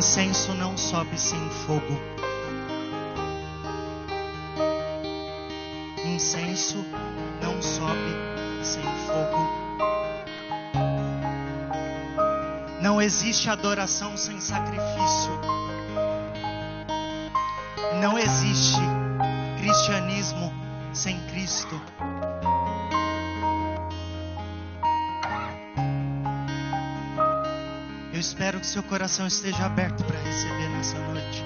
Incenso não sobe sem fogo. Incenso não sobe sem fogo. Não existe adoração sem sacrifício. Não existe cristianismo sem Cristo. Eu espero que seu coração esteja aberto para receber nessa noite.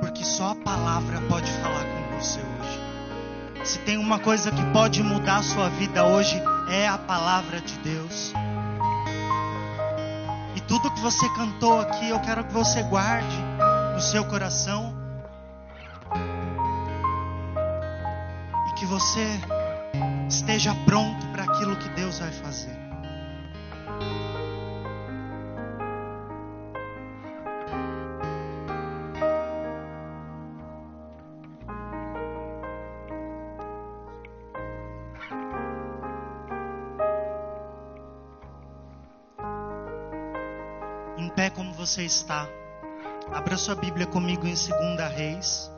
Porque só a palavra pode falar com você hoje. Se tem uma coisa que pode mudar a sua vida hoje, é a palavra de Deus. E tudo que você cantou aqui, eu quero que você guarde no seu coração. E que você esteja pronto que Deus vai fazer. Em pé como você está. Abra sua Bíblia comigo em 2 Reis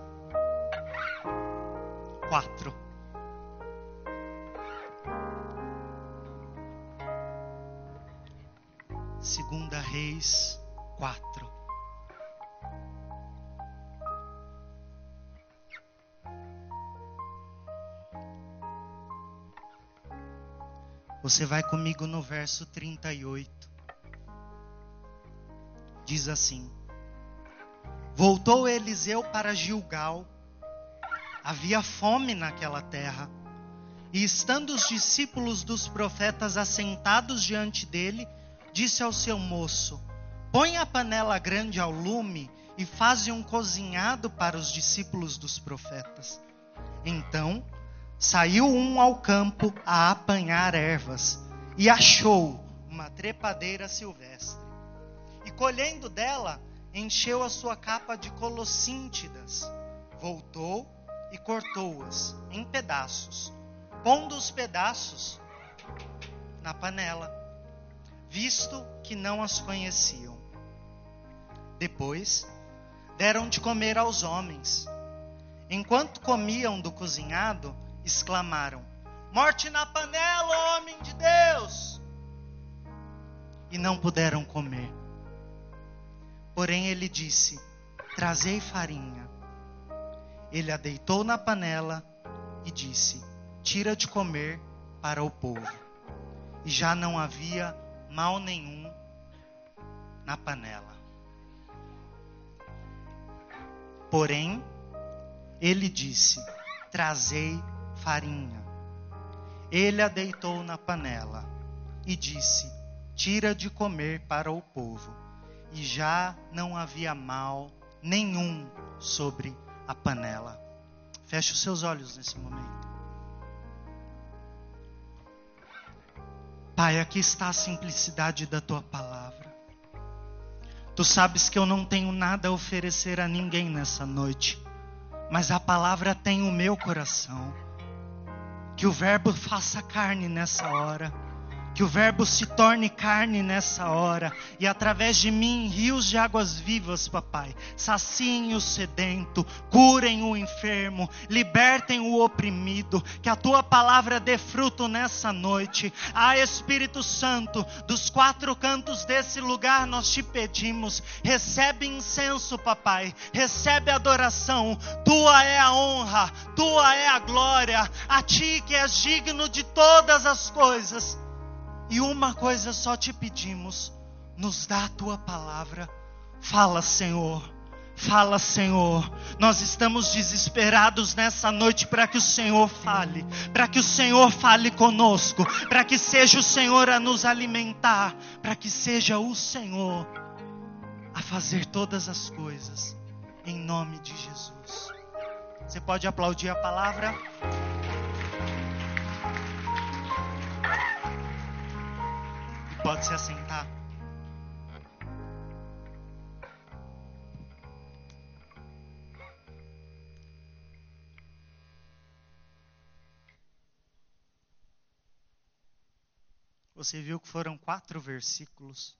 4. Você vai comigo no verso 38. Diz assim: Voltou Eliseu para Gilgal. Havia fome naquela terra. E estando os discípulos dos profetas assentados diante dele, disse ao seu moço: Põe a panela grande ao lume e faze um cozinhado para os discípulos dos profetas. Então saiu um ao campo a apanhar ervas e achou uma trepadeira silvestre. E colhendo dela, encheu a sua capa de colossíntidas. Voltou e cortou-as em pedaços, pondo os pedaços na panela visto que não as conheciam. Depois, deram de comer aos homens. Enquanto comiam do cozinhado, exclamaram: Morte na panela, homem de Deus! E não puderam comer. Porém, ele disse: Trazei farinha. Ele a deitou na panela e disse: Tira de comer para o povo. E já não havia mal nenhum na panela. Porém, ele disse: Trazei farinha. Ele a deitou na panela e disse: Tira de comer para o povo. E já não havia mal nenhum sobre a panela. Feche os seus olhos nesse momento. Pai, aqui está a simplicidade da tua palavra. Tu sabes que eu não tenho nada a oferecer a ninguém nessa noite, mas a palavra tem o meu coração. Que o Verbo faça carne nessa hora que o Verbo se torne carne nessa hora e através de mim rios de águas vivas, papai. Saciem o sedento, curem o enfermo, libertem o oprimido. Que a tua palavra dê fruto nessa noite. Ah, Espírito Santo, dos quatro cantos desse lugar nós te pedimos. Recebe incenso, papai. Recebe adoração. Tua é a honra, tua é a glória. A ti que és digno de todas as coisas. E uma coisa só te pedimos: nos dá a tua palavra. Fala, Senhor. Fala, Senhor. Nós estamos desesperados nessa noite para que o Senhor fale, para que o Senhor fale conosco, para que seja o Senhor a nos alimentar, para que seja o Senhor a fazer todas as coisas, em nome de Jesus. Você pode aplaudir a palavra? Pode se assentar. Você viu que foram quatro versículos.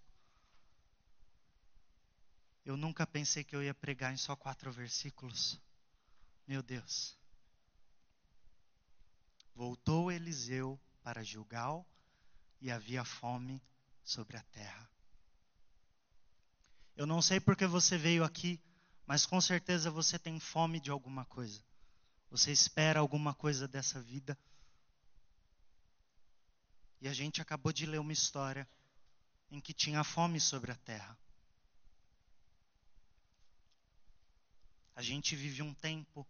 Eu nunca pensei que eu ia pregar em só quatro versículos. Meu Deus. Voltou Eliseu para Gilgal e havia fome sobre a terra. Eu não sei porque você veio aqui, mas com certeza você tem fome de alguma coisa. Você espera alguma coisa dessa vida. E a gente acabou de ler uma história em que tinha fome sobre a terra. A gente vive um tempo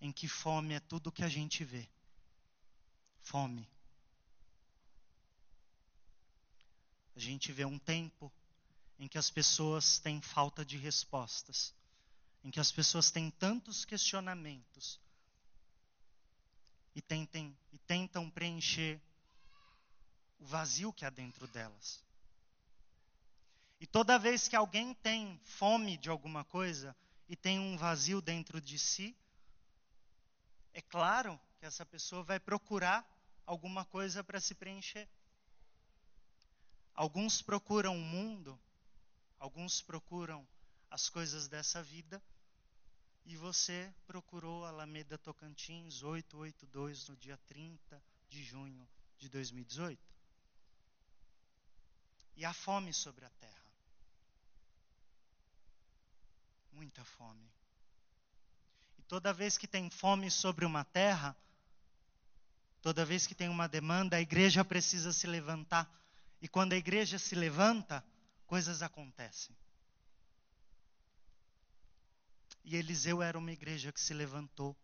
em que fome é tudo que a gente vê. Fome. A gente vê um tempo em que as pessoas têm falta de respostas, em que as pessoas têm tantos questionamentos e, tentem, e tentam preencher o vazio que há dentro delas. E toda vez que alguém tem fome de alguma coisa e tem um vazio dentro de si, é claro que essa pessoa vai procurar alguma coisa para se preencher. Alguns procuram o mundo, alguns procuram as coisas dessa vida, e você procurou Alameda Tocantins 882 no dia 30 de junho de 2018. E a fome sobre a terra. Muita fome. E toda vez que tem fome sobre uma terra, toda vez que tem uma demanda, a igreja precisa se levantar e quando a igreja se levanta, coisas acontecem. E Eliseu era uma igreja que se levantou.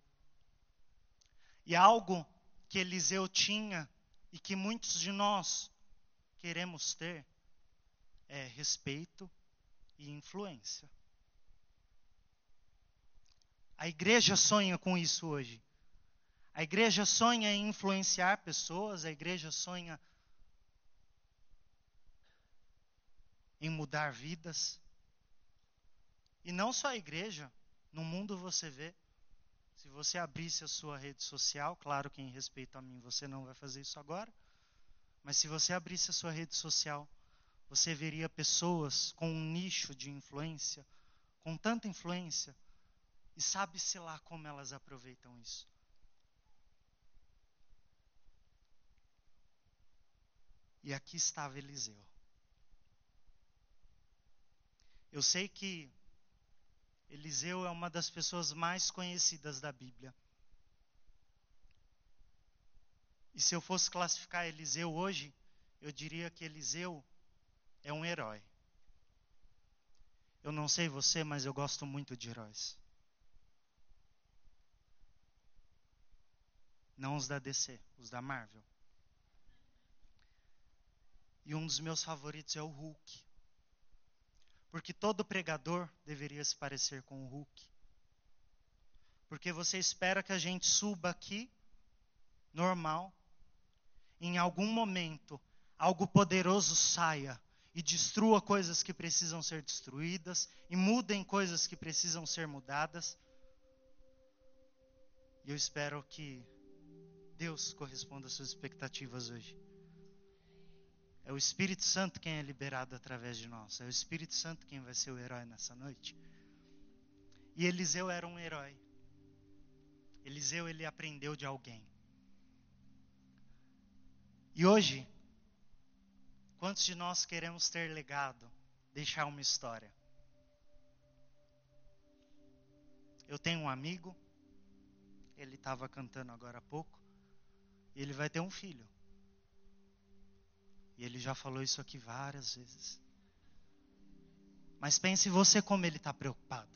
E algo que Eliseu tinha e que muitos de nós queremos ter é respeito e influência. A igreja sonha com isso hoje. A igreja sonha em influenciar pessoas, a igreja sonha em mudar vidas. E não só a igreja, no mundo você vê. Se você abrisse a sua rede social, claro que em respeito a mim você não vai fazer isso agora, mas se você abrisse a sua rede social, você veria pessoas com um nicho de influência, com tanta influência, e sabe-se lá como elas aproveitam isso. E aqui estava Eliseu. Eu sei que Eliseu é uma das pessoas mais conhecidas da Bíblia. E se eu fosse classificar Eliseu hoje, eu diria que Eliseu é um herói. Eu não sei você, mas eu gosto muito de heróis. Não os da DC, os da Marvel. E um dos meus favoritos é o Hulk. Porque todo pregador deveria se parecer com o Hulk. Porque você espera que a gente suba aqui, normal, em algum momento algo poderoso saia e destrua coisas que precisam ser destruídas e mudem coisas que precisam ser mudadas. E eu espero que Deus corresponda às suas expectativas hoje. É o Espírito Santo quem é liberado através de nós. É o Espírito Santo quem vai ser o herói nessa noite. E Eliseu era um herói. Eliseu ele aprendeu de alguém. E hoje, quantos de nós queremos ter legado, deixar uma história? Eu tenho um amigo, ele estava cantando agora há pouco, e ele vai ter um filho. E ele já falou isso aqui várias vezes. Mas pense você como ele está preocupado.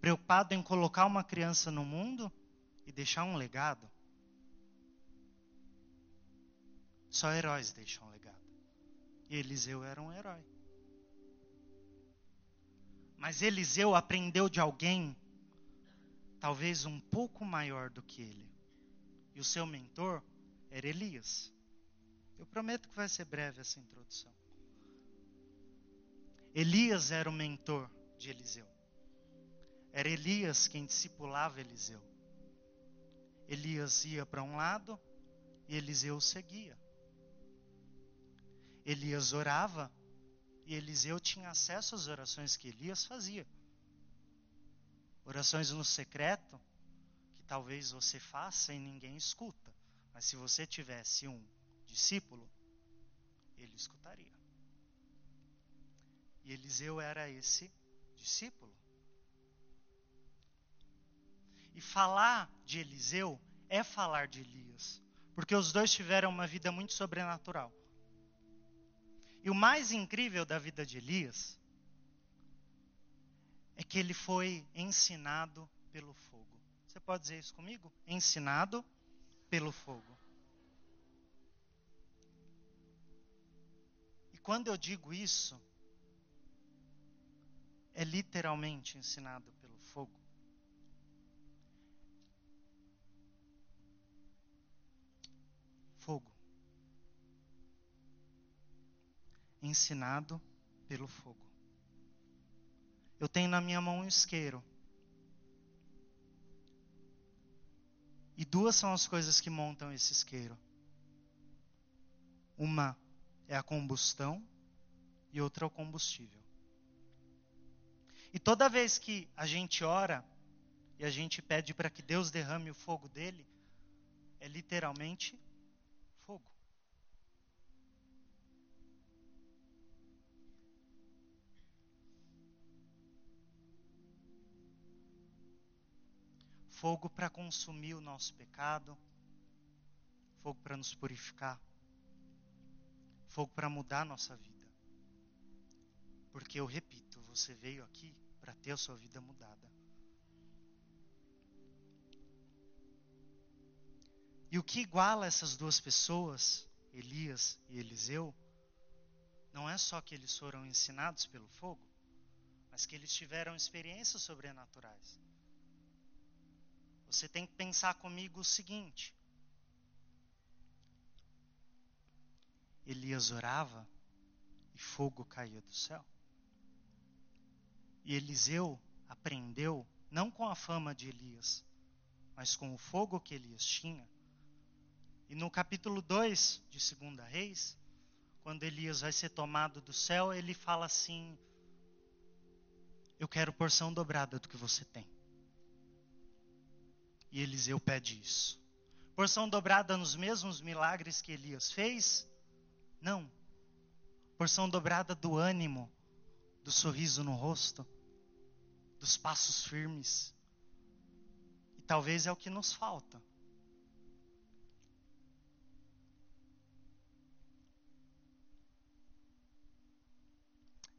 Preocupado em colocar uma criança no mundo e deixar um legado. Só heróis deixam um legado. E Eliseu era um herói. Mas Eliseu aprendeu de alguém, talvez um pouco maior do que ele. E o seu mentor era Elias. Eu prometo que vai ser breve essa introdução. Elias era o mentor de Eliseu. Era Elias quem discipulava Eliseu. Elias ia para um lado e Eliseu seguia. Elias orava e Eliseu tinha acesso às orações que Elias fazia. Orações no secreto, que talvez você faça e ninguém escuta. Mas se você tivesse um discípulo, ele escutaria. E Eliseu era esse discípulo. E falar de Eliseu é falar de Elias, porque os dois tiveram uma vida muito sobrenatural. E o mais incrível da vida de Elias é que ele foi ensinado pelo fogo. Você pode dizer isso comigo? Ensinado pelo fogo. Quando eu digo isso, é literalmente ensinado pelo fogo. Fogo. ensinado pelo fogo. Eu tenho na minha mão um isqueiro. E duas são as coisas que montam esse isqueiro. Uma é a combustão e outra é o combustível. E toda vez que a gente ora e a gente pede para que Deus derrame o fogo dele, é literalmente fogo. fogo para consumir o nosso pecado, fogo para nos purificar, fogo para mudar a nossa vida. Porque eu repito, você veio aqui para ter a sua vida mudada. E o que iguala essas duas pessoas, Elias e Eliseu, não é só que eles foram ensinados pelo fogo, mas que eles tiveram experiências sobrenaturais. Você tem que pensar comigo o seguinte: Elias orava e fogo caía do céu. E Eliseu aprendeu, não com a fama de Elias, mas com o fogo que Elias tinha. E no capítulo 2 de 2 Reis, quando Elias vai ser tomado do céu, ele fala assim: Eu quero porção dobrada do que você tem. E Eliseu pede isso. Porção dobrada nos mesmos milagres que Elias fez? Não. Porção dobrada do ânimo, do sorriso no rosto, dos passos firmes. E talvez é o que nos falta.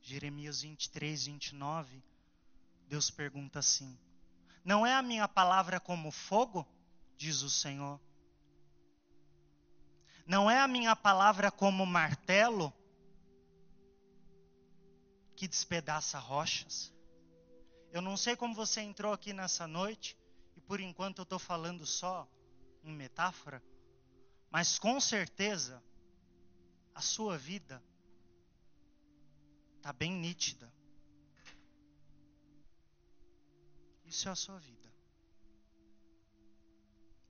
Jeremias 23, 29, Deus pergunta assim: não é a minha palavra como fogo, diz o Senhor. Não é a minha palavra como martelo que despedaça rochas. Eu não sei como você entrou aqui nessa noite, e por enquanto eu estou falando só em metáfora, mas com certeza a sua vida está bem nítida. Isso é a sua vida.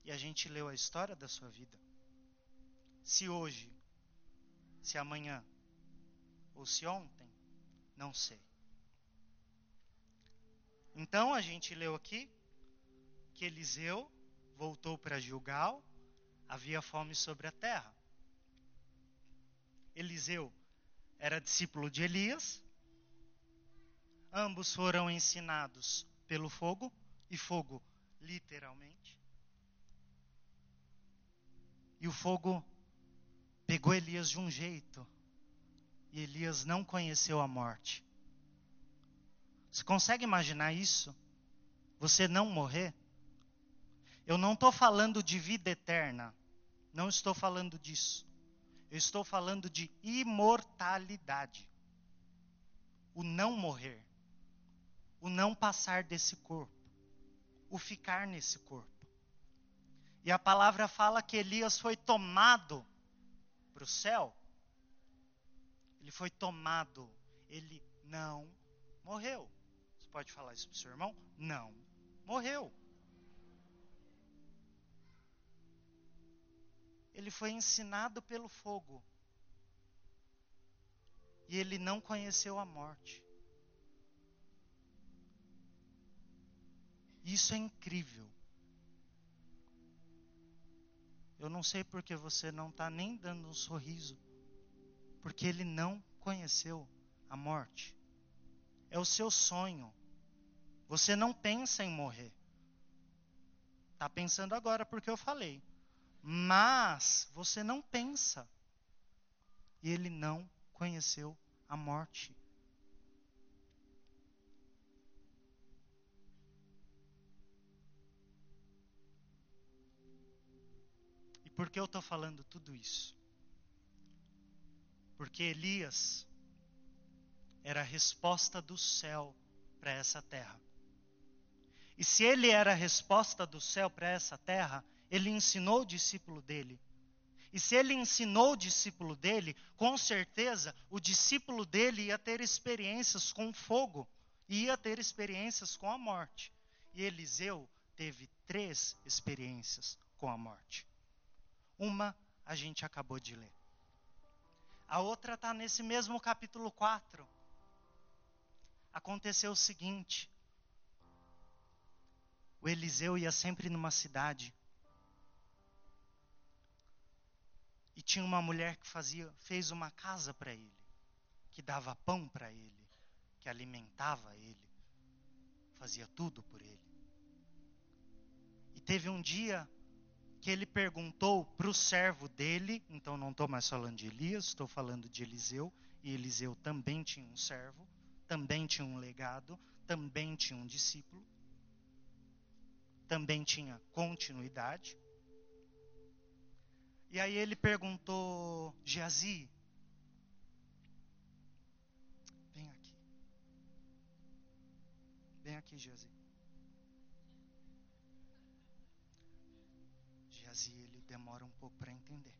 E a gente leu a história da sua vida. Se hoje, se amanhã, ou se ontem, não sei. Então a gente leu aqui que Eliseu voltou para Gilgal, havia fome sobre a terra. Eliseu era discípulo de Elias, ambos foram ensinados pelo fogo, e fogo literalmente. E o fogo pegou Elias de um jeito, e Elias não conheceu a morte. Você consegue imaginar isso? Você não morrer? Eu não estou falando de vida eterna, não estou falando disso. Eu estou falando de imortalidade. O não morrer o não passar desse corpo, o ficar nesse corpo. E a palavra fala que Elias foi tomado para o céu. Ele foi tomado, ele não morreu. Você pode falar isso para o seu irmão? Não morreu. Ele foi ensinado pelo fogo. e ele não conheceu a morte. Isso é incrível. Eu não sei porque você não está nem dando um sorriso, porque ele não conheceu a morte. É o seu sonho. Você não pensa em morrer. Está pensando agora porque eu falei. Mas você não pensa. E ele não conheceu a morte. Por que eu estou falando tudo isso? Porque Elias era a resposta do céu para essa terra. E se ele era a resposta do céu para essa terra, ele ensinou o discípulo dele. E se ele ensinou o discípulo dele, com certeza o discípulo dele ia ter experiências com fogo, ia ter experiências com a morte. E Eliseu teve três experiências com a morte. Uma a gente acabou de ler. A outra está nesse mesmo capítulo 4, aconteceu o seguinte: o Eliseu ia sempre numa cidade e tinha uma mulher que fazia, fez uma casa para ele, que dava pão para ele, que alimentava ele, fazia tudo por ele. E teve um dia que ele perguntou para o servo dele, então não estou mais falando de Elias, estou falando de Eliseu, e Eliseu também tinha um servo também tinha um legado, também tinha um discípulo, também tinha continuidade. E aí ele perguntou, Geazi, vem aqui. Vem aqui, Geazi. Geazi, ele demora um pouco para entender.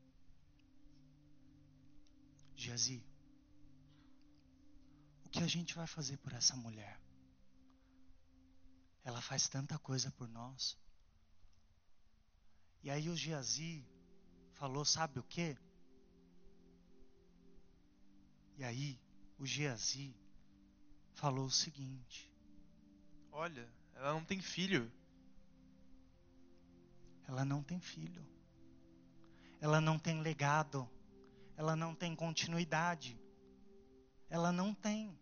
Geazi, o que a gente vai fazer por essa mulher? Ela faz tanta coisa por nós. E aí o Geazi falou, sabe o quê? E aí o Geazi falou o seguinte: Olha, ela não tem filho. Ela não tem filho. Ela não tem legado. Ela não tem continuidade. Ela não tem.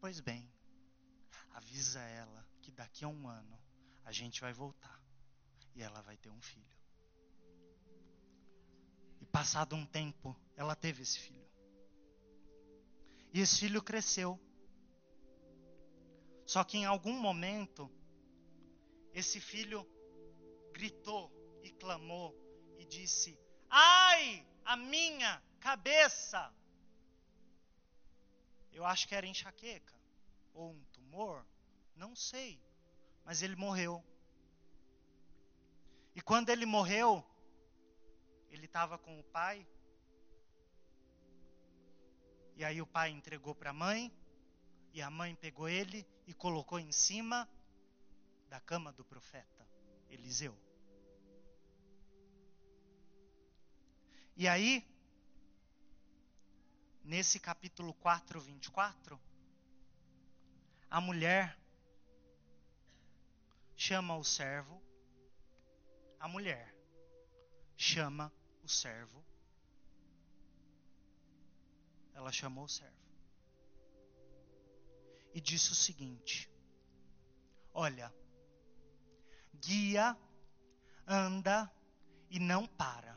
Pois bem, avisa ela que daqui a um ano a gente vai voltar e ela vai ter um filho. E passado um tempo, ela teve esse filho. E esse filho cresceu. Só que em algum momento, esse filho gritou e clamou e disse: Ai, a minha cabeça. Eu acho que era enxaqueca ou um tumor, não sei, mas ele morreu. E quando ele morreu, ele estava com o pai. E aí o pai entregou para a mãe, e a mãe pegou ele e colocou em cima da cama do profeta Eliseu. E aí, nesse capítulo 4, 24, a mulher chama o servo, a mulher chama o servo, ela chamou o servo e disse o seguinte: Olha, guia, anda e não para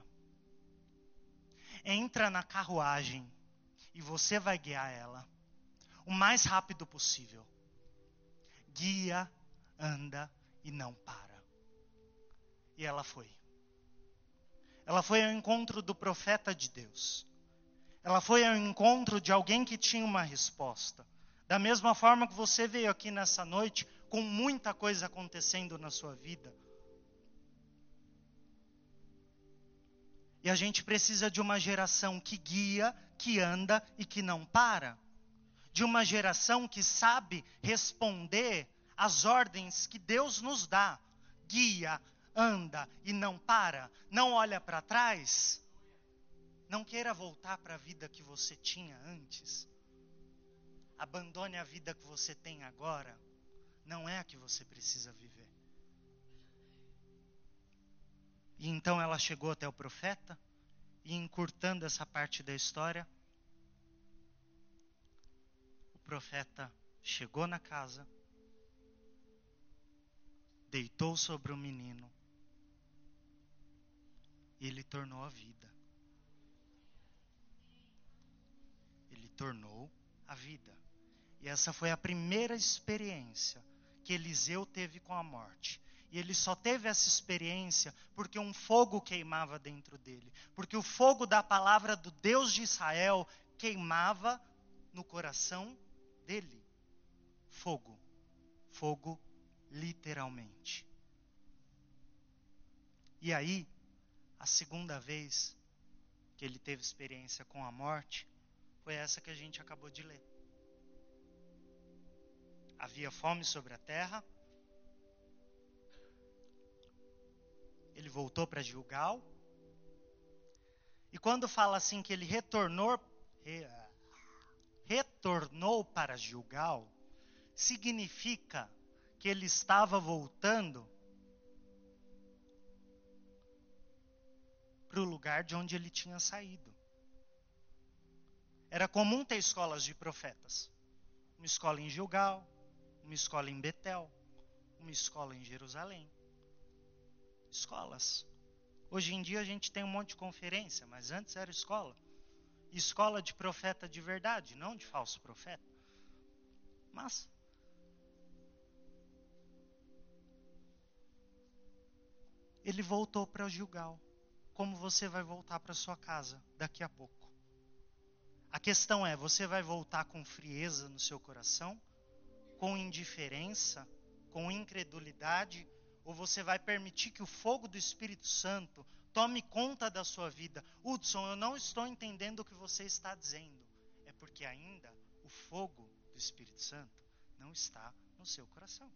entra na carruagem e você vai guiar ela o mais rápido possível. Guia, anda e não para. E ela foi. Ela foi ao encontro do profeta de Deus. Ela foi ao encontro de alguém que tinha uma resposta. Da mesma forma que você veio aqui nessa noite com muita coisa acontecendo na sua vida E a gente precisa de uma geração que guia, que anda e que não para. De uma geração que sabe responder às ordens que Deus nos dá. Guia, anda e não para. Não olha para trás. Não queira voltar para a vida que você tinha antes. Abandone a vida que você tem agora. Não é a que você precisa viver. E então ela chegou até o profeta, e encurtando essa parte da história, o profeta chegou na casa, deitou sobre o menino, e ele tornou a vida. Ele tornou a vida. E essa foi a primeira experiência que Eliseu teve com a morte. E ele só teve essa experiência porque um fogo queimava dentro dele. Porque o fogo da palavra do Deus de Israel queimava no coração dele. Fogo. Fogo, literalmente. E aí, a segunda vez que ele teve experiência com a morte foi essa que a gente acabou de ler. Havia fome sobre a terra ele voltou para Gilgal. E quando fala assim que ele retornou, re, retornou para Gilgal, significa que ele estava voltando para o lugar de onde ele tinha saído. Era comum ter escolas de profetas. Uma escola em Gilgal, uma escola em Betel, uma escola em Jerusalém escolas. Hoje em dia a gente tem um monte de conferência, mas antes era escola. Escola de profeta de verdade, não de falso profeta. Mas ele voltou para Gilgal, como você vai voltar para sua casa daqui a pouco. A questão é, você vai voltar com frieza no seu coração, com indiferença, com incredulidade, ou você vai permitir que o fogo do Espírito Santo tome conta da sua vida? Hudson, eu não estou entendendo o que você está dizendo. É porque ainda o fogo do Espírito Santo não está no seu coração.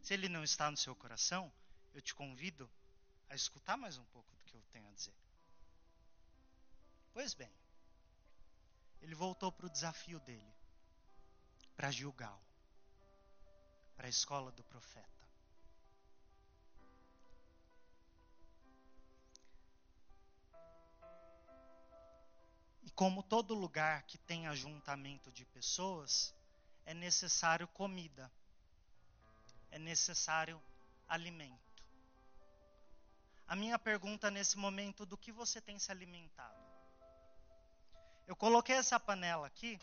Se ele não está no seu coração, eu te convido a escutar mais um pouco do que eu tenho a dizer. Pois bem, ele voltou para o desafio dele, para Gilgal, para a escola do profeta. como todo lugar que tem ajuntamento de pessoas, é necessário comida, é necessário alimento. A minha pergunta nesse momento, do que você tem se alimentado? Eu coloquei essa panela aqui,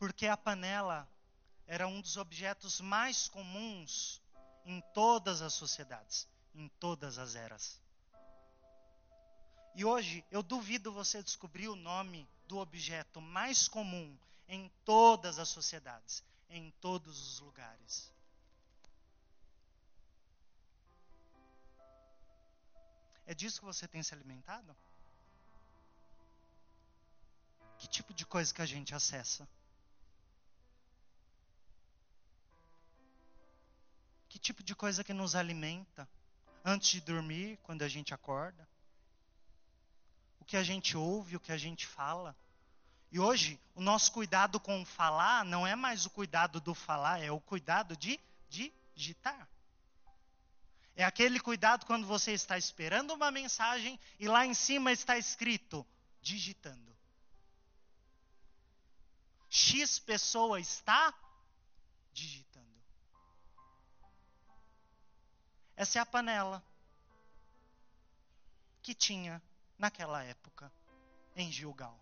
porque a panela era um dos objetos mais comuns em todas as sociedades, em todas as eras. E hoje eu duvido você descobrir o nome do objeto mais comum em todas as sociedades, em todos os lugares. É disso que você tem se alimentado? Que tipo de coisa que a gente acessa? Que tipo de coisa que nos alimenta antes de dormir, quando a gente acorda? que a gente ouve, o que a gente fala. E hoje, o nosso cuidado com falar não é mais o cuidado do falar, é o cuidado de digitar. É aquele cuidado quando você está esperando uma mensagem e lá em cima está escrito digitando. X pessoa está digitando. Essa é a panela que tinha naquela época em Gilgal.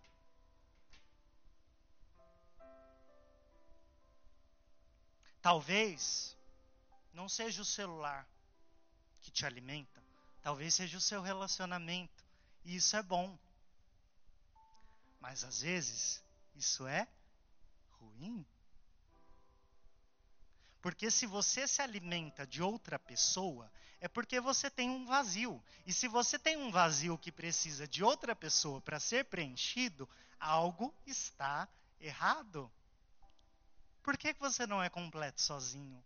Talvez não seja o celular que te alimenta, talvez seja o seu relacionamento, e isso é bom. Mas às vezes isso é ruim. Porque se você se alimenta de outra pessoa, é porque você tem um vazio. E se você tem um vazio que precisa de outra pessoa para ser preenchido, algo está errado. Por que você não é completo sozinho?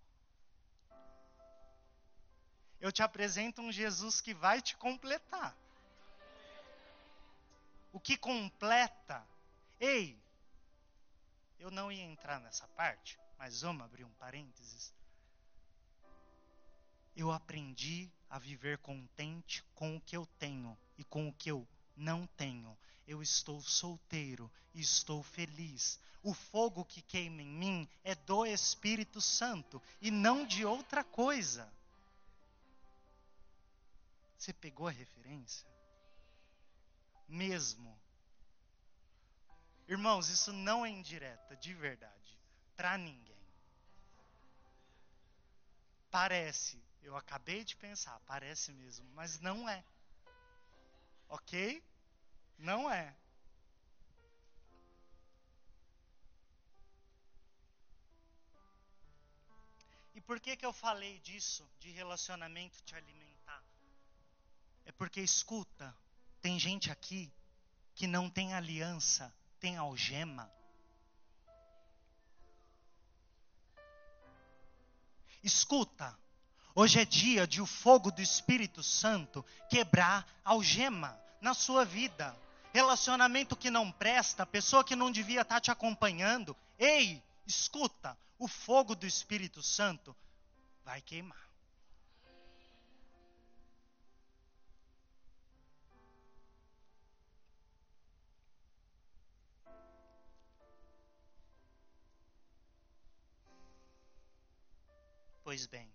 eu te apresento um Jesus que vai te completar. O que completa. Ei, eu não ia entrar nessa parte, mas vamos abrir um parênteses. Eu aprendi a viver contente com o que eu tenho e com o que eu não tenho. Eu estou solteiro e estou feliz. O fogo que queima em mim é do Espírito Santo e não de outra coisa. Você pegou a referência? Mesmo. Irmãos, isso não é indireta, de verdade, para ninguém. Parece, eu acabei de pensar, parece mesmo, mas não é. Ok? Não é. E por que que eu falei disso, de relacionamento te alimentar? É porque escuta, tem gente aqui que não tem aliança, tem algema. Escuta, hoje é dia de o fogo do Espírito Santo quebrar algema na sua vida. Relacionamento que não presta, pessoa que não devia estar te acompanhando. Ei, escuta, o fogo do Espírito Santo vai queimar. Pois bem,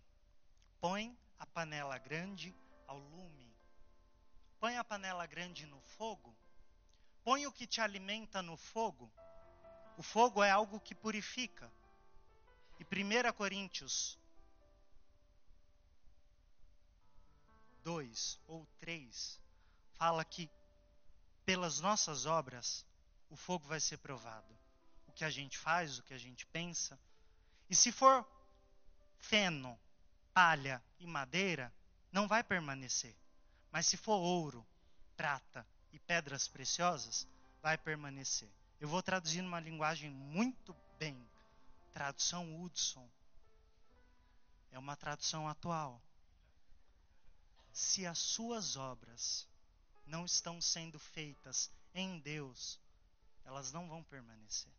põe a panela grande ao lume Põe a panela grande no fogo. Põe o que te alimenta no fogo. O fogo é algo que purifica. E 1 Coríntios 2 ou 3 fala que pelas nossas obras o fogo vai ser provado. O que a gente faz, o que a gente pensa. E se for feno, palha e madeira, não vai permanecer. Mas se for ouro, prata e pedras preciosas, vai permanecer. Eu vou traduzir numa linguagem muito bem. Tradução Hudson. É uma tradução atual. Se as suas obras não estão sendo feitas em Deus, elas não vão permanecer.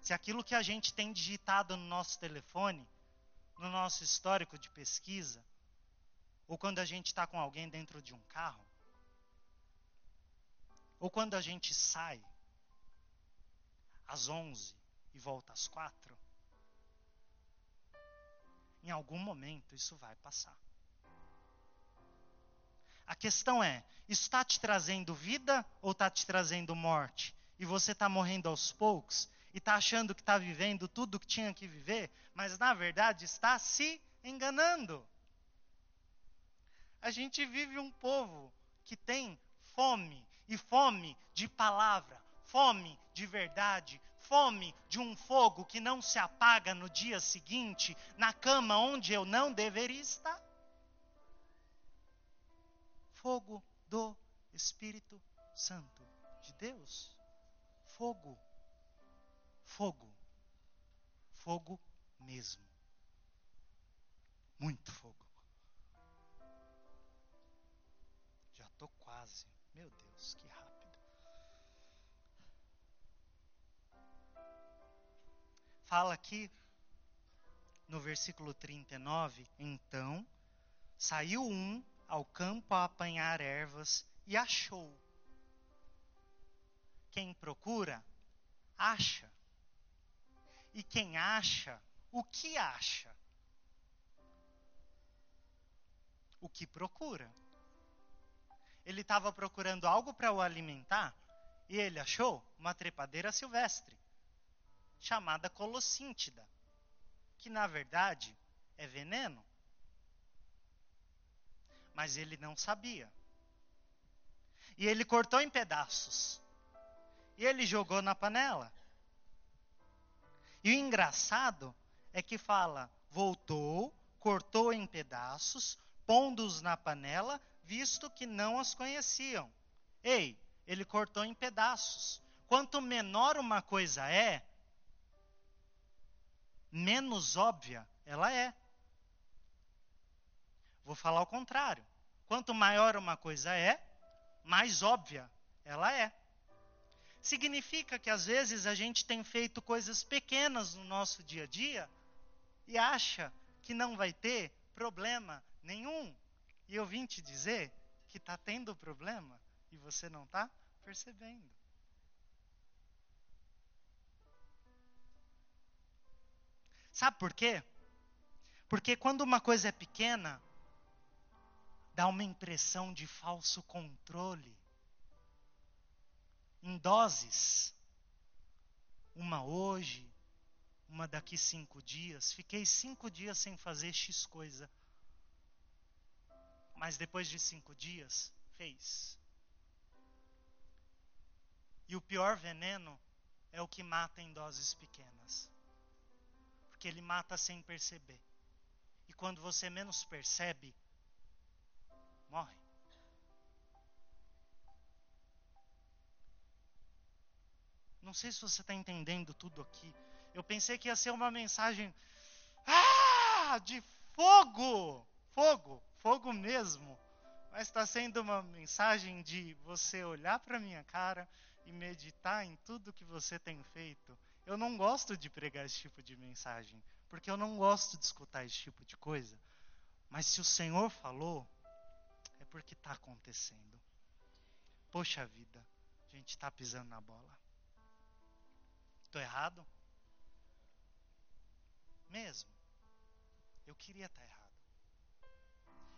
Se aquilo que a gente tem digitado no nosso telefone, no nosso histórico de pesquisa, ou quando a gente está com alguém dentro de um carro. Ou quando a gente sai às 11 e volta às 4. Em algum momento isso vai passar. A questão é: está te trazendo vida ou está te trazendo morte? E você está morrendo aos poucos e está achando que está vivendo tudo que tinha que viver, mas na verdade está se enganando. A gente vive um povo que tem fome, e fome de palavra, fome de verdade, fome de um fogo que não se apaga no dia seguinte, na cama onde eu não deveria estar. Fogo do Espírito Santo de Deus. Fogo. Fogo. Fogo mesmo. Muito fogo. quase. Meu Deus, que rápido. Fala aqui no versículo 39, então saiu um ao campo a apanhar ervas e achou. Quem procura, acha. E quem acha, o que acha? O que procura ele estava procurando algo para o alimentar e ele achou uma trepadeira silvestre, chamada colossíntida, que na verdade é veneno. Mas ele não sabia. E ele cortou em pedaços. E ele jogou na panela. E o engraçado é que fala: voltou, cortou em pedaços, pondo-os na panela, visto que não as conheciam. Ei, ele cortou em pedaços. Quanto menor uma coisa é, menos óbvia ela é. Vou falar o contrário. Quanto maior uma coisa é, mais óbvia ela é. Significa que às vezes a gente tem feito coisas pequenas no nosso dia a dia e acha que não vai ter problema nenhum. E eu vim te dizer que está tendo problema e você não está percebendo. Sabe por quê? Porque quando uma coisa é pequena, dá uma impressão de falso controle. Em doses. Uma hoje, uma daqui cinco dias. Fiquei cinco dias sem fazer X coisa. Mas depois de cinco dias, fez. E o pior veneno é o que mata em doses pequenas. Porque ele mata sem perceber. E quando você menos percebe, morre. Não sei se você está entendendo tudo aqui. Eu pensei que ia ser uma mensagem ah, de fogo, fogo, fogo mesmo. Mas está sendo uma mensagem de você olhar para minha cara e meditar em tudo que você tem feito. Eu não gosto de pregar esse tipo de mensagem, porque eu não gosto de escutar esse tipo de coisa. Mas se o Senhor falou, é porque está acontecendo. Poxa vida, a gente está pisando na bola. Estou errado? Mesmo. Eu queria estar tá errado.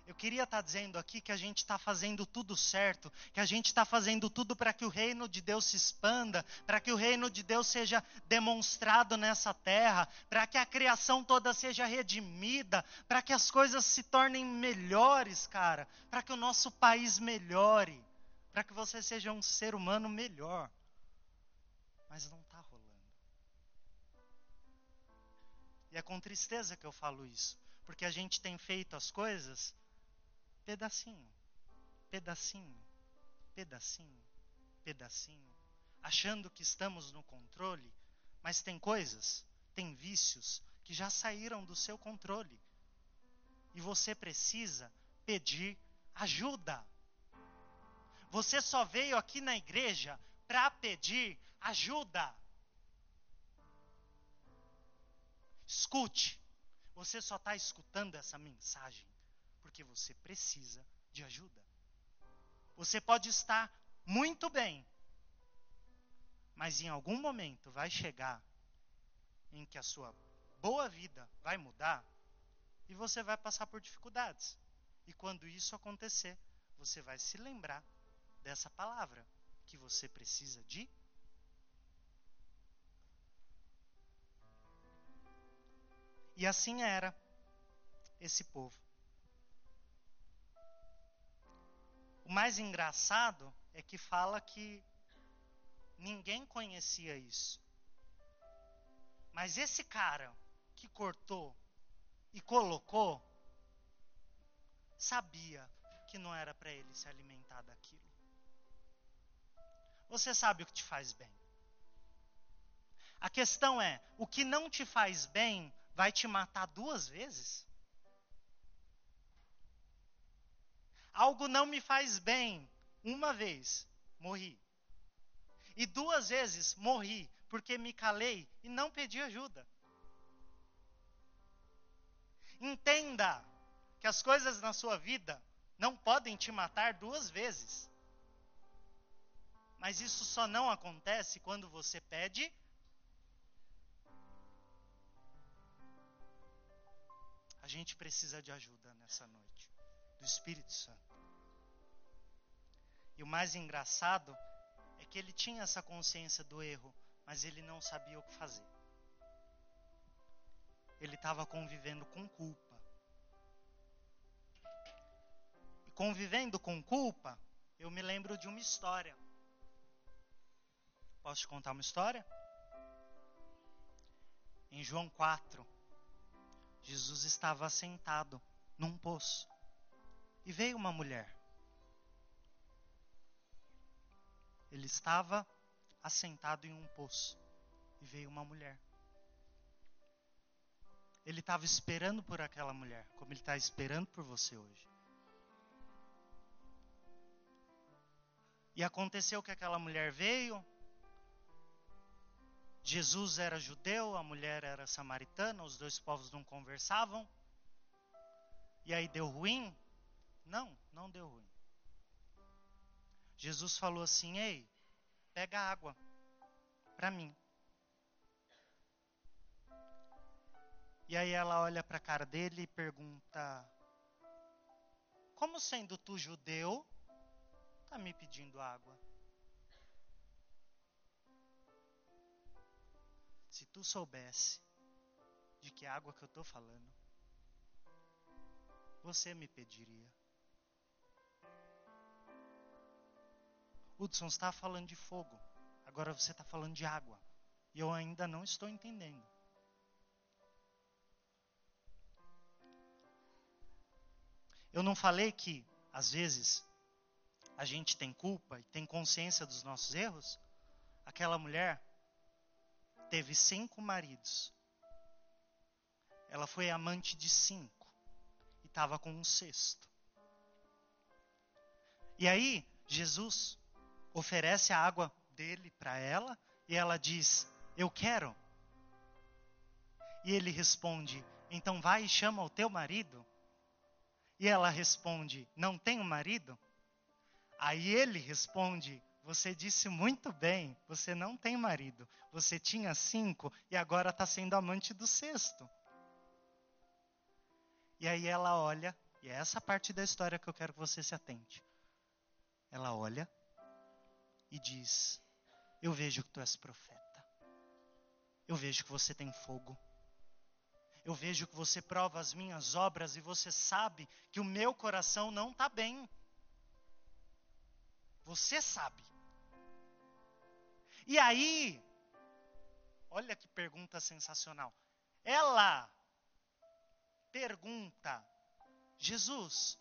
Eu queria estar tá dizendo aqui que a gente está fazendo tudo certo, que a gente está fazendo tudo para que o reino de Deus se expanda, para que o reino de Deus seja demonstrado nessa terra, para que a criação toda seja redimida, para que as coisas se tornem melhores, cara, para que o nosso país melhore, para que você seja um ser humano melhor. Mas não está E é com tristeza que eu falo isso, porque a gente tem feito as coisas pedacinho, pedacinho, pedacinho, pedacinho, achando que estamos no controle, mas tem coisas, tem vícios que já saíram do seu controle. E você precisa pedir ajuda. Você só veio aqui na igreja para pedir ajuda. Escute, você só está escutando essa mensagem porque você precisa de ajuda. Você pode estar muito bem, mas em algum momento vai chegar em que a sua boa vida vai mudar e você vai passar por dificuldades. E quando isso acontecer, você vai se lembrar dessa palavra que você precisa de E assim era esse povo. O mais engraçado é que fala que ninguém conhecia isso. Mas esse cara que cortou e colocou sabia que não era para ele se alimentar daquilo. Você sabe o que te faz bem. A questão é: o que não te faz bem vai te matar duas vezes? Algo não me faz bem. Uma vez, morri. E duas vezes, morri, porque me calei e não pedi ajuda. Entenda que as coisas na sua vida não podem te matar duas vezes. Mas isso só não acontece quando você pede. A gente precisa de ajuda nessa noite do Espírito Santo. E o mais engraçado é que ele tinha essa consciência do erro, mas ele não sabia o que fazer. Ele estava convivendo com culpa. E convivendo com culpa, eu me lembro de uma história. Posso te contar uma história? Em João 4, Jesus estava sentado num poço. E veio uma mulher. Ele estava assentado em um poço. E veio uma mulher. ele estava esperando por aquela mulher, como ele está esperando por você hoje. E aconteceu que aquela mulher veio. Jesus era judeu, a mulher era samaritana, os dois povos não conversavam. E aí deu ruim? Não, não deu ruim. Jesus falou assim: Ei, pega água para mim. E aí ela olha para a cara dele e pergunta: Como sendo tu judeu, está me pedindo água? Se tu soubesse de que água que eu estou falando, você me pediria. Hudson está falando de fogo, agora você está falando de água. E eu ainda não estou entendendo. Eu não falei que, às vezes, a gente tem culpa e tem consciência dos nossos erros? Aquela mulher teve cinco maridos. Ela foi amante de cinco e estava com um sexto. E aí, Jesus oferece a água dele para ela e ela diz: Eu quero. E ele responde: Então vai e chama o teu marido. E ela responde: Não tenho marido? Aí ele responde: Você disse muito bem, você não tem marido. Você tinha cinco e agora está sendo amante do sexto. E aí ela olha, e é essa parte da história que eu quero que você se atente. Ela olha e diz: Eu vejo que tu és profeta. Eu vejo que você tem fogo eu vejo que você prova as minhas obras e você sabe que o meu coração não está bem. Você sabe. E aí, olha que pergunta sensacional. Ela pergunta: Jesus,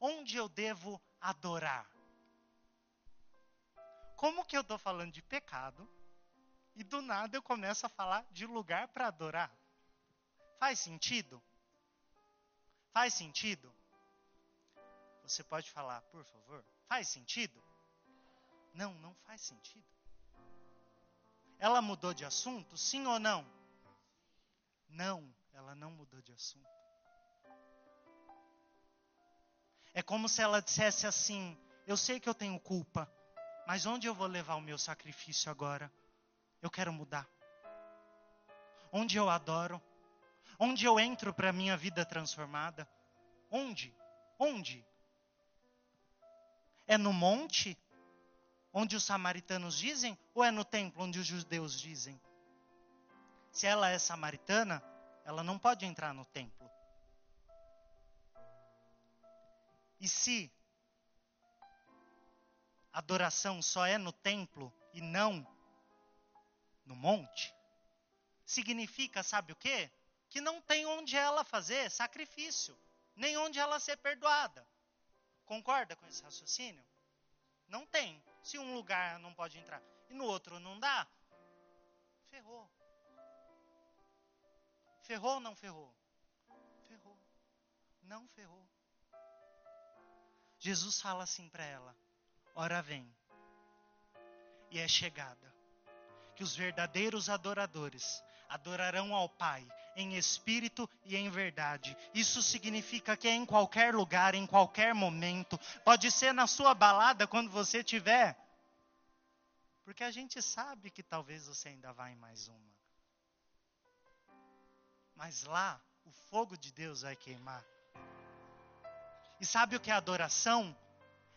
onde eu devo adorar? Como que eu estou falando de pecado e do nada eu começo a falar de lugar para adorar? Faz sentido? Faz sentido? Você pode falar, por favor? Faz sentido? Não, não faz sentido. Ela mudou de assunto, sim ou não? Não, ela não mudou de assunto. É como se ela dissesse assim: Eu sei que eu tenho culpa, mas onde eu vou levar o meu sacrifício agora? Eu quero mudar. Onde eu adoro? Onde eu entro para a minha vida transformada? Onde? Onde? É no monte, onde os samaritanos dizem, ou é no templo, onde os judeus dizem? Se ela é samaritana, ela não pode entrar no templo. E se adoração só é no templo e não no monte, significa, sabe o quê? que não tem onde ela fazer sacrifício, nem onde ela ser perdoada. Concorda com esse raciocínio? Não tem. Se um lugar não pode entrar e no outro não dá, ferrou. Ferrou ou não ferrou? Ferrou. Não ferrou. Jesus fala assim para ela: Ora vem. E é chegada que os verdadeiros adoradores adorarão ao Pai em espírito e em verdade. Isso significa que é em qualquer lugar, em qualquer momento. Pode ser na sua balada quando você tiver. Porque a gente sabe que talvez você ainda vá em mais uma. Mas lá, o fogo de Deus vai queimar. E sabe o que é adoração?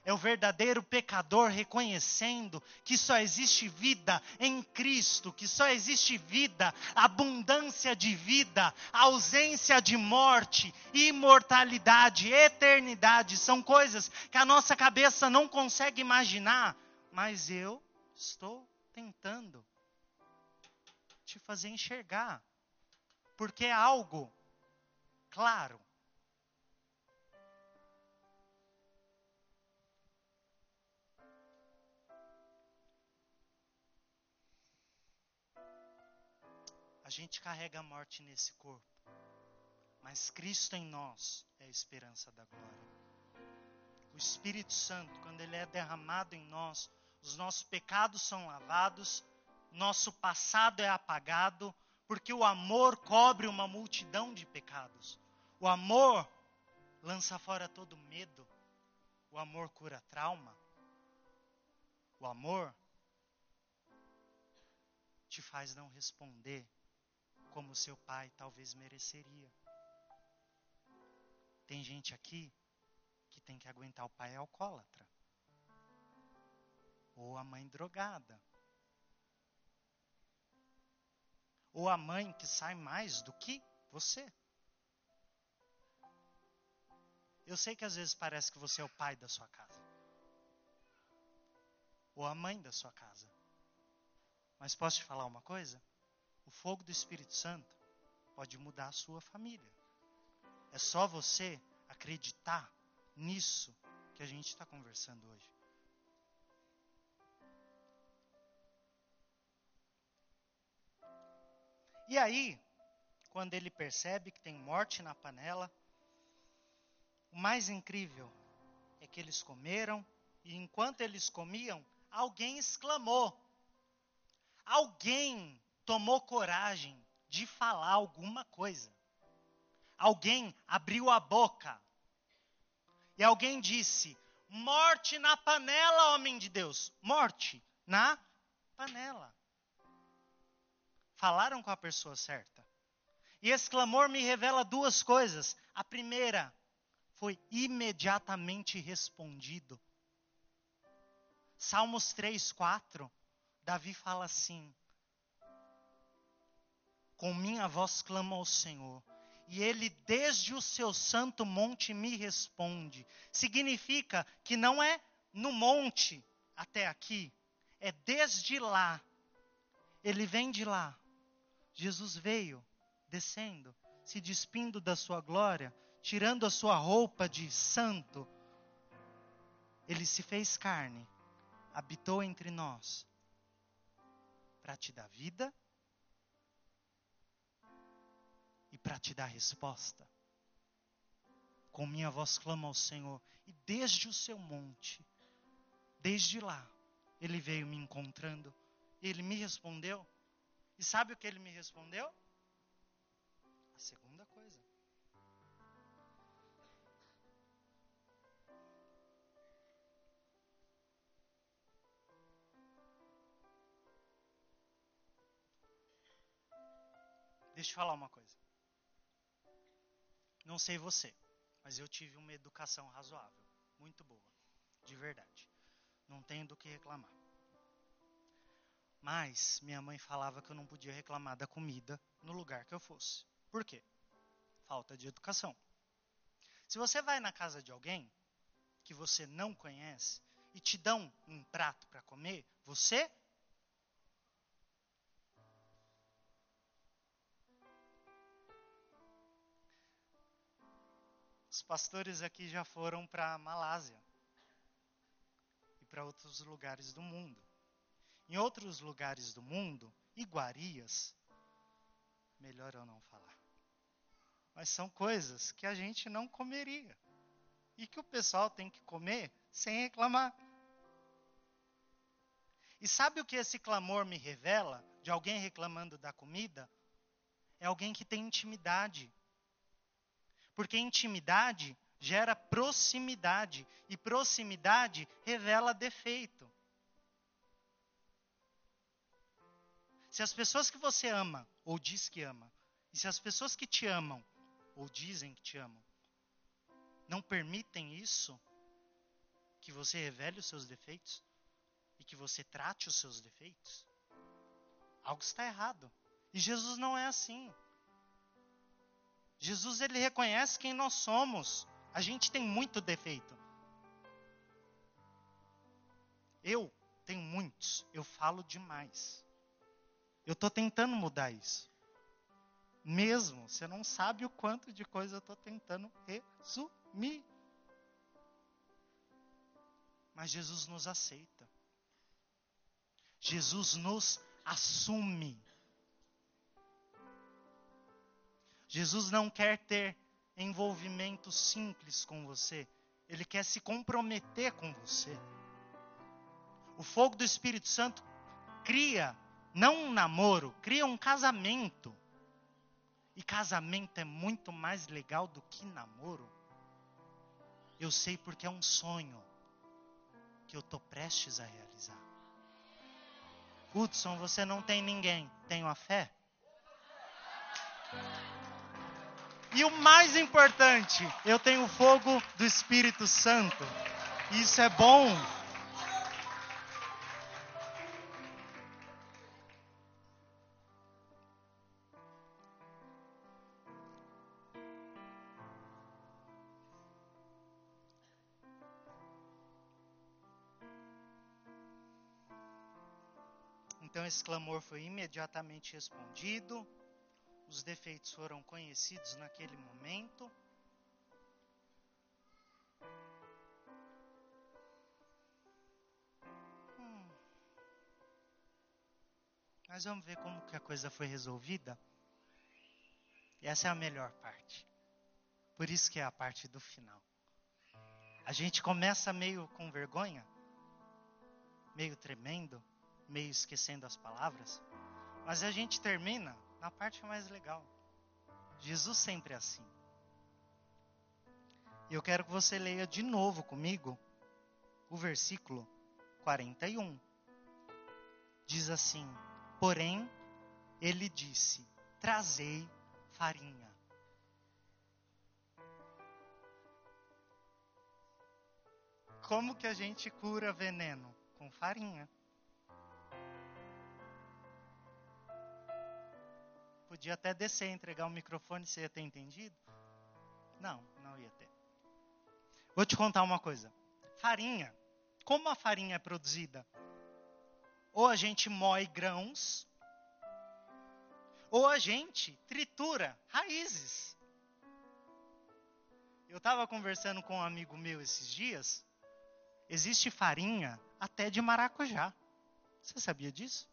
É o verdadeiro pecador reconhecendo que só existe vida em Cristo, que só existe vida, abundância de vida, ausência de morte, imortalidade, eternidade. São coisas que a nossa cabeça não consegue imaginar, mas eu estou tentando te fazer enxergar, porque é algo claro A gente carrega a morte nesse corpo. Mas Cristo em nós é a esperança da glória. O Espírito Santo, quando ele é derramado em nós, os nossos pecados são lavados, nosso passado é apagado, porque o amor cobre uma multidão de pecados. O amor lança fora todo medo. O amor cura trauma. O amor te faz não responder como seu pai talvez mereceria. Tem gente aqui que tem que aguentar o pai alcoólatra. Ou a mãe drogada. Ou a mãe que sai mais do que você. Eu sei que às vezes parece que você é o pai da sua casa. Ou a mãe da sua casa. Mas posso te falar uma coisa? O fogo do Espírito Santo pode mudar a sua família. É só você acreditar nisso que a gente está conversando hoje. E aí, quando ele percebe que tem morte na panela, o mais incrível é que eles comeram, e enquanto eles comiam, alguém exclamou. Alguém tomou coragem de falar alguma coisa. Alguém abriu a boca. E alguém disse: Morte na panela, homem de Deus. Morte na panela. Falaram com a pessoa certa. E esse clamor me revela duas coisas. A primeira foi imediatamente respondido. Salmos 3, 4, Davi fala assim: Com minha voz clamo ao Senhor, e ele desde o seu santo monte me responde. Significa que não é no monte até aqui, é desde lá. Ele vem de lá. Jesus veio descendo, se despindo da sua glória, tirando a sua roupa de santo. Ele se fez carne, habitou entre nós para te dar vida e para te dar resposta. Com minha voz clama ao Senhor, e desde o seu monte, desde lá, ele veio me encontrando, ele me respondeu. E sabe o que ele me respondeu? A segunda coisa. Deixa eu falar uma coisa. Não sei você, mas eu tive uma educação razoável, muito boa, de verdade. Não tenho do que reclamar. Mas minha mãe falava que eu não podia reclamar da comida no lugar que eu fosse. Por quê? Falta de educação. Se você vai na casa de alguém que você não conhece e te dão um prato para comer, você Os pastores aqui já foram para a Malásia e para outros lugares do mundo. Em outros lugares do mundo, iguarias, melhor eu não falar. Mas são coisas que a gente não comeria e que o pessoal tem que comer sem reclamar. E sabe o que esse clamor me revela de alguém reclamando da comida? É alguém que tem intimidade porque intimidade gera proximidade e proximidade revela defeito. Se as pessoas que você ama ou diz que ama, e se as pessoas que te amam ou dizem que te amam, não permitem isso, que você revele os seus defeitos e que você trate os seus defeitos, algo está errado. E Jesus não é assim. Jesus ele reconhece quem nós somos. A gente tem muito defeito. Eu tenho muitos, eu falo demais. Eu estou tentando mudar isso. Mesmo, você não sabe o quanto de coisa eu estou tentando resumir. Mas Jesus nos aceita. Jesus nos assume. Jesus não quer ter envolvimento simples com você. Ele quer se comprometer com você. O fogo do Espírito Santo cria não um namoro, cria um casamento. E casamento é muito mais legal do que namoro. Eu sei porque é um sonho que eu estou prestes a realizar. Hudson, você não tem ninguém. Tenho a fé? E o mais importante, eu tenho o fogo do Espírito Santo. Isso é bom. Então esse clamor foi imediatamente respondido. Os defeitos foram conhecidos naquele momento. Hum. Mas vamos ver como que a coisa foi resolvida. E essa é a melhor parte. Por isso que é a parte do final. A gente começa meio com vergonha, meio tremendo, meio esquecendo as palavras, mas a gente termina na parte mais legal. Jesus sempre é assim. E eu quero que você leia de novo comigo o versículo 41. Diz assim: Porém, ele disse: Trazei farinha. Como que a gente cura veneno? Com farinha. Podia até descer, entregar o microfone, você ia ter entendido? Não, não ia ter. Vou te contar uma coisa. Farinha. Como a farinha é produzida? Ou a gente moe grãos, ou a gente tritura raízes. Eu estava conversando com um amigo meu esses dias. Existe farinha até de maracujá. Você sabia disso?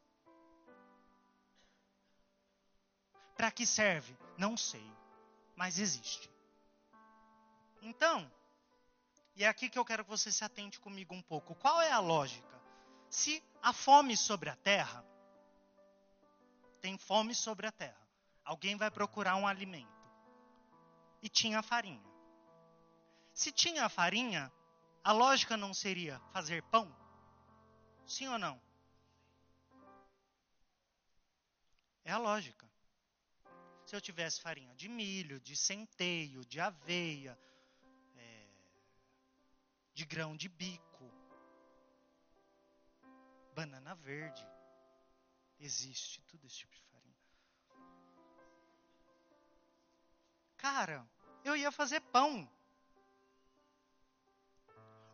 Para que serve? Não sei, mas existe. Então, e é aqui que eu quero que você se atente comigo um pouco. Qual é a lógica? Se há fome sobre a terra, tem fome sobre a terra, alguém vai procurar um alimento. E tinha farinha. Se tinha farinha, a lógica não seria fazer pão? Sim ou não? É a lógica se eu tivesse farinha de milho, de centeio, de aveia, é, de grão de bico, banana verde. Existe tudo esse tipo de farinha. Cara, eu ia fazer pão.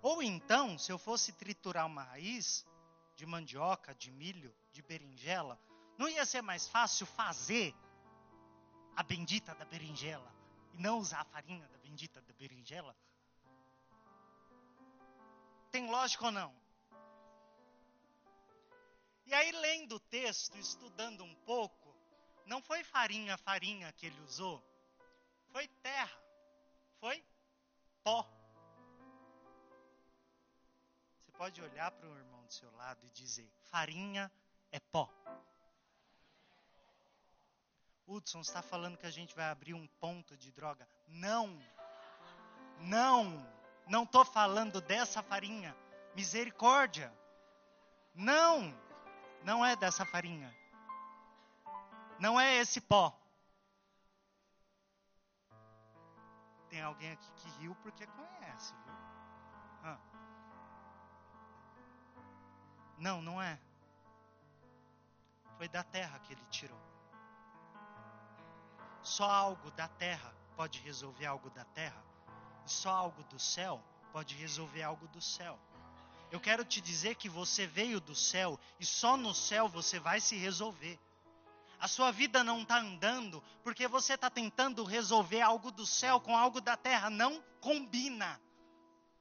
Ou então, se eu fosse triturar uma raiz de mandioca, de milho, de berinjela, não ia ser mais fácil fazer a bendita da berinjela e não usar a farinha da bendita da berinjela? Tem lógica ou não? E aí, lendo o texto, estudando um pouco, não foi farinha, farinha que ele usou, foi terra, foi pó. Você pode olhar para o irmão do seu lado e dizer: farinha é pó. Hudson está falando que a gente vai abrir um ponto de droga. Não. Não. Não estou falando dessa farinha. Misericórdia. Não. Não é dessa farinha. Não é esse pó. Tem alguém aqui que riu porque conhece, viu? Ah. Não, não é. Foi da terra que ele tirou. Só algo da terra pode resolver algo da terra. E só algo do céu pode resolver algo do céu. Eu quero te dizer que você veio do céu e só no céu você vai se resolver. A sua vida não está andando porque você está tentando resolver algo do céu com algo da terra. Não combina.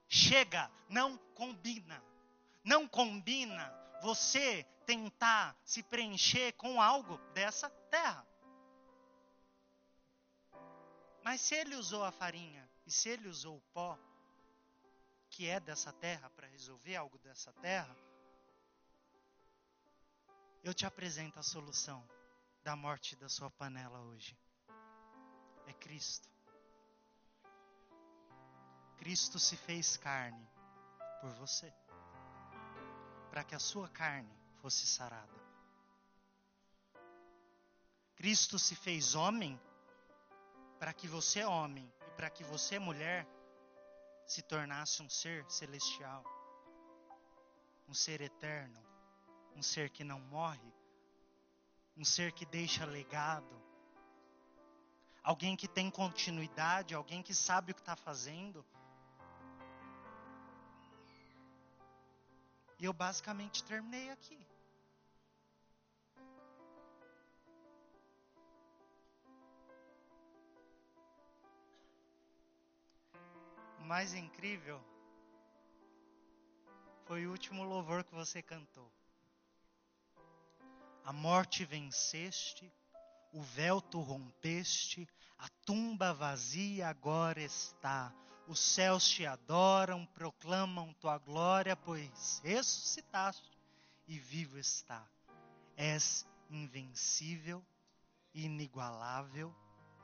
Chega, não combina. Não combina você tentar se preencher com algo dessa terra. Mas se ele usou a farinha e se ele usou o pó, que é dessa terra, para resolver algo dessa terra, eu te apresento a solução da morte da sua panela hoje. É Cristo. Cristo se fez carne por você, para que a sua carne fosse sarada. Cristo se fez homem para que você, homem, e para que você, mulher, se tornasse um ser celestial, um ser eterno, um ser que não morre, um ser que deixa legado, alguém que tem continuidade, alguém que sabe o que está fazendo. E eu basicamente terminei aqui. Mais incrível foi o último louvor que você cantou. A morte venceste, o véu tu rompeste, a tumba vazia agora está. Os céus te adoram, proclamam tua glória, pois ressuscitaste e vivo está. És invencível, inigualável,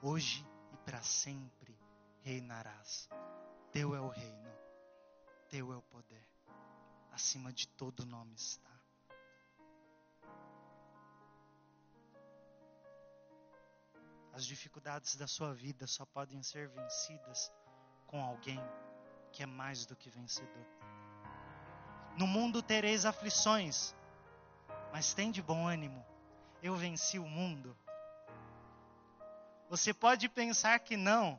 hoje e para sempre reinarás. Teu é o reino, teu é o poder, acima de todo nome está. As dificuldades da sua vida só podem ser vencidas com alguém que é mais do que vencedor. No mundo tereis aflições, mas tem de bom ânimo. Eu venci o mundo. Você pode pensar que não,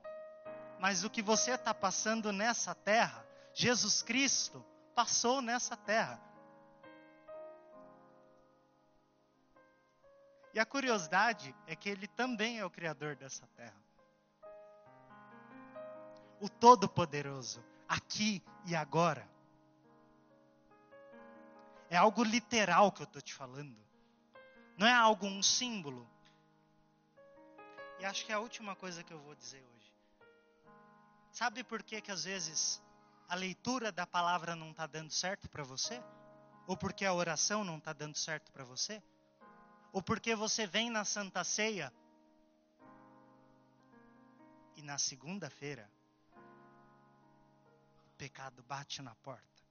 mas o que você está passando nessa terra, Jesus Cristo passou nessa terra. E a curiosidade é que ele também é o Criador dessa terra. O Todo-Poderoso, aqui e agora. É algo literal que eu estou te falando. Não é algo, um símbolo. E acho que é a última coisa que eu vou dizer hoje. Sabe por que, que às vezes a leitura da palavra não está dando certo para você? Ou porque a oração não está dando certo para você? ou porque você vem na Santa Ceia e na segunda-feira o pecado bate na porta.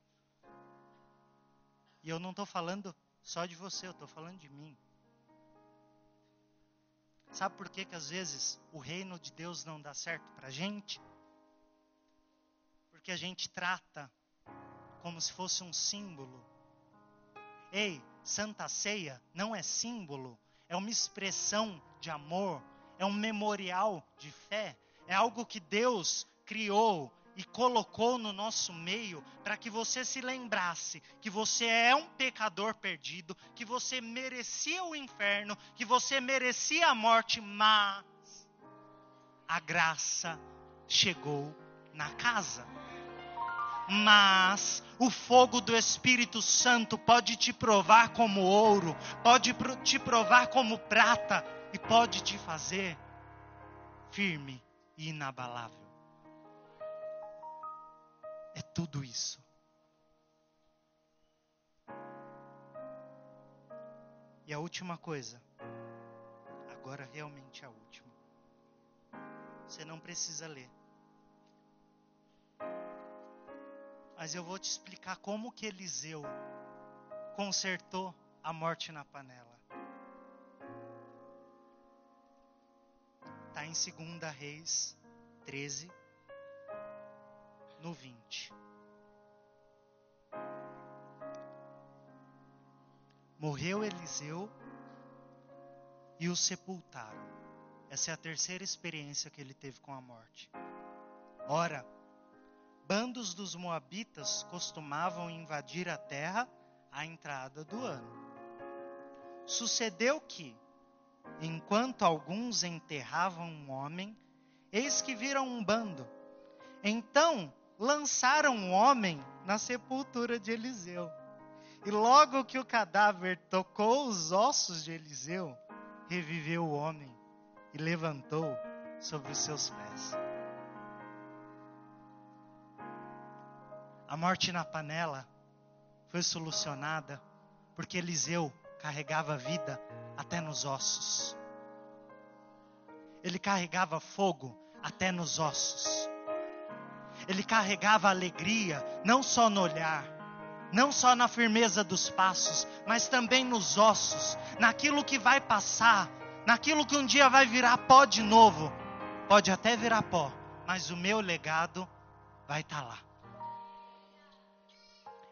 E eu não estou falando só de você, eu estou falando de mim. Sabe por que, que às vezes o reino de Deus não dá certo para a gente? Porque a gente trata como se fosse um símbolo. Ei, Santa Ceia não é símbolo, é uma expressão de amor, é um memorial de fé, é algo que Deus criou e colocou no nosso meio para que você se lembrasse que você é um pecador perdido, que você merecia o inferno, que você merecia a morte, mas a graça chegou na casa mas o fogo do Espírito Santo pode te provar como ouro, pode te provar como prata e pode te fazer firme e inabalável. É tudo isso. E a última coisa, agora realmente a última. Você não precisa ler. Mas eu vou te explicar como que Eliseu consertou a morte na panela. Está em 2 Reis 13, no 20. Morreu Eliseu e o sepultaram. Essa é a terceira experiência que ele teve com a morte. Ora, bandos dos Moabitas costumavam invadir a terra à entrada do ano. Sucedeu que, enquanto alguns enterravam um homem, eis que viram um bando. Então lançaram o um homem na sepultura de Eliseu. E logo que o cadáver tocou os ossos de Eliseu, reviveu o homem e levantou sobre os seus pés. A morte na panela foi solucionada porque Eliseu carregava vida até nos ossos. Ele carregava fogo até nos ossos. Ele carregava alegria, não só no olhar, não só na firmeza dos passos, mas também nos ossos, naquilo que vai passar, naquilo que um dia vai virar pó de novo. Pode até virar pó, mas o meu legado vai estar tá lá.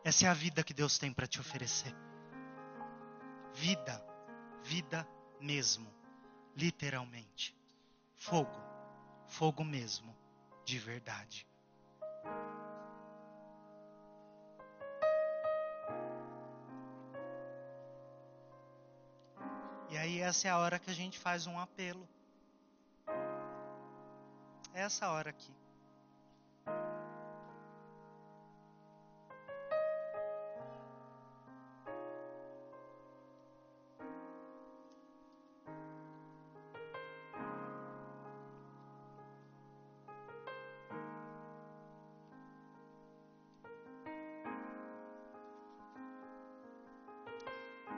Essa é a vida que Deus tem para te oferecer. Vida, vida mesmo, literalmente. Fogo, fogo mesmo, de verdade. E aí, essa é a hora que a gente faz um apelo. Essa hora aqui.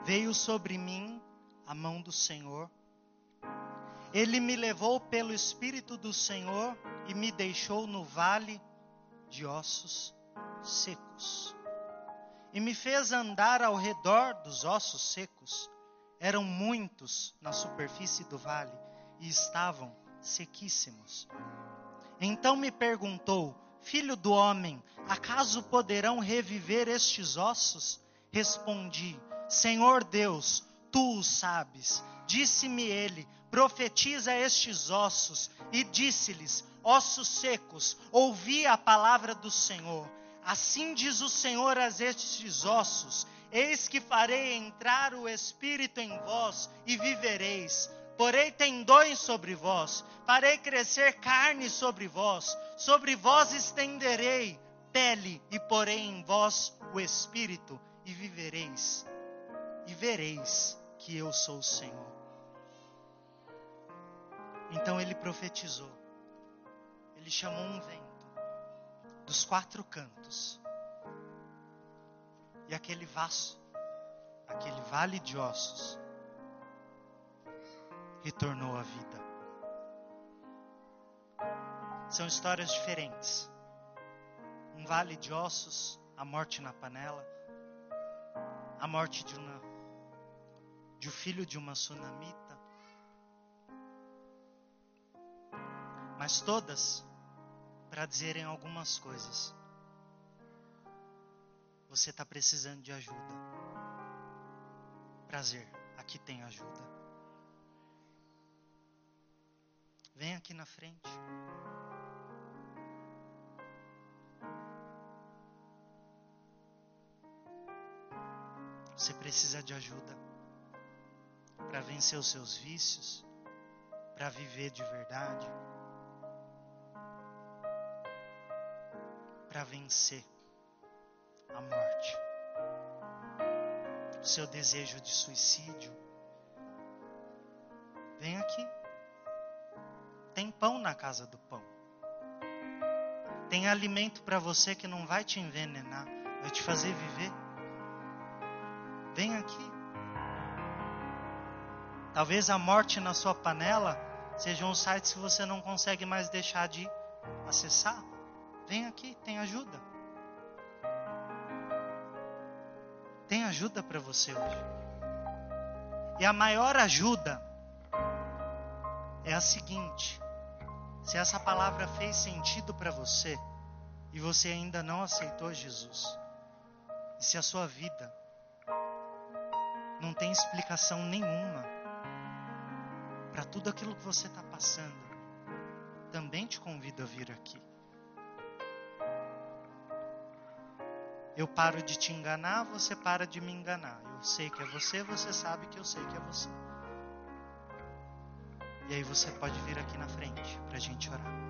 Veio sobre mim a mão do Senhor. Ele me levou pelo Espírito do Senhor e me deixou no vale de ossos secos. E me fez andar ao redor dos ossos secos. Eram muitos na superfície do vale e estavam sequíssimos. Então me perguntou: Filho do homem, acaso poderão reviver estes ossos? Respondi: Senhor Deus, tu o sabes. Disse-me ele: profetiza estes ossos, e disse-lhes: ossos secos, ouvi a palavra do Senhor. Assim diz o Senhor a estes ossos: Eis que farei entrar o Espírito em vós e vivereis. Porei tendões sobre vós, farei crescer carne sobre vós, sobre vós estenderei pele e porei em vós o Espírito e vivereis. E vereis que eu sou o Senhor. Então ele profetizou. Ele chamou um vento dos quatro cantos. E aquele vaso, aquele vale de ossos, retornou à vida. São histórias diferentes. Um vale de ossos, a morte na panela, a morte de uma de um filho de uma sunamita. Mas todas para dizerem algumas coisas. Você está precisando de ajuda. Prazer, aqui tem ajuda. Vem aqui na frente. Você precisa de ajuda para vencer os seus vícios, para viver de verdade, para vencer a morte, o seu desejo de suicídio. Vem aqui. Tem pão na casa do pão. Tem alimento para você que não vai te envenenar, vai te fazer viver. Vem aqui. Talvez a morte na sua panela sejam os sites que você não consegue mais deixar de acessar. Vem aqui, tem ajuda. Tem ajuda para você hoje. E a maior ajuda é a seguinte: se essa palavra fez sentido para você e você ainda não aceitou Jesus, e se a sua vida não tem explicação nenhuma, para tudo aquilo que você está passando, também te convido a vir aqui. Eu paro de te enganar, você para de me enganar. Eu sei que é você, você sabe que eu sei que é você. E aí você pode vir aqui na frente para a gente orar.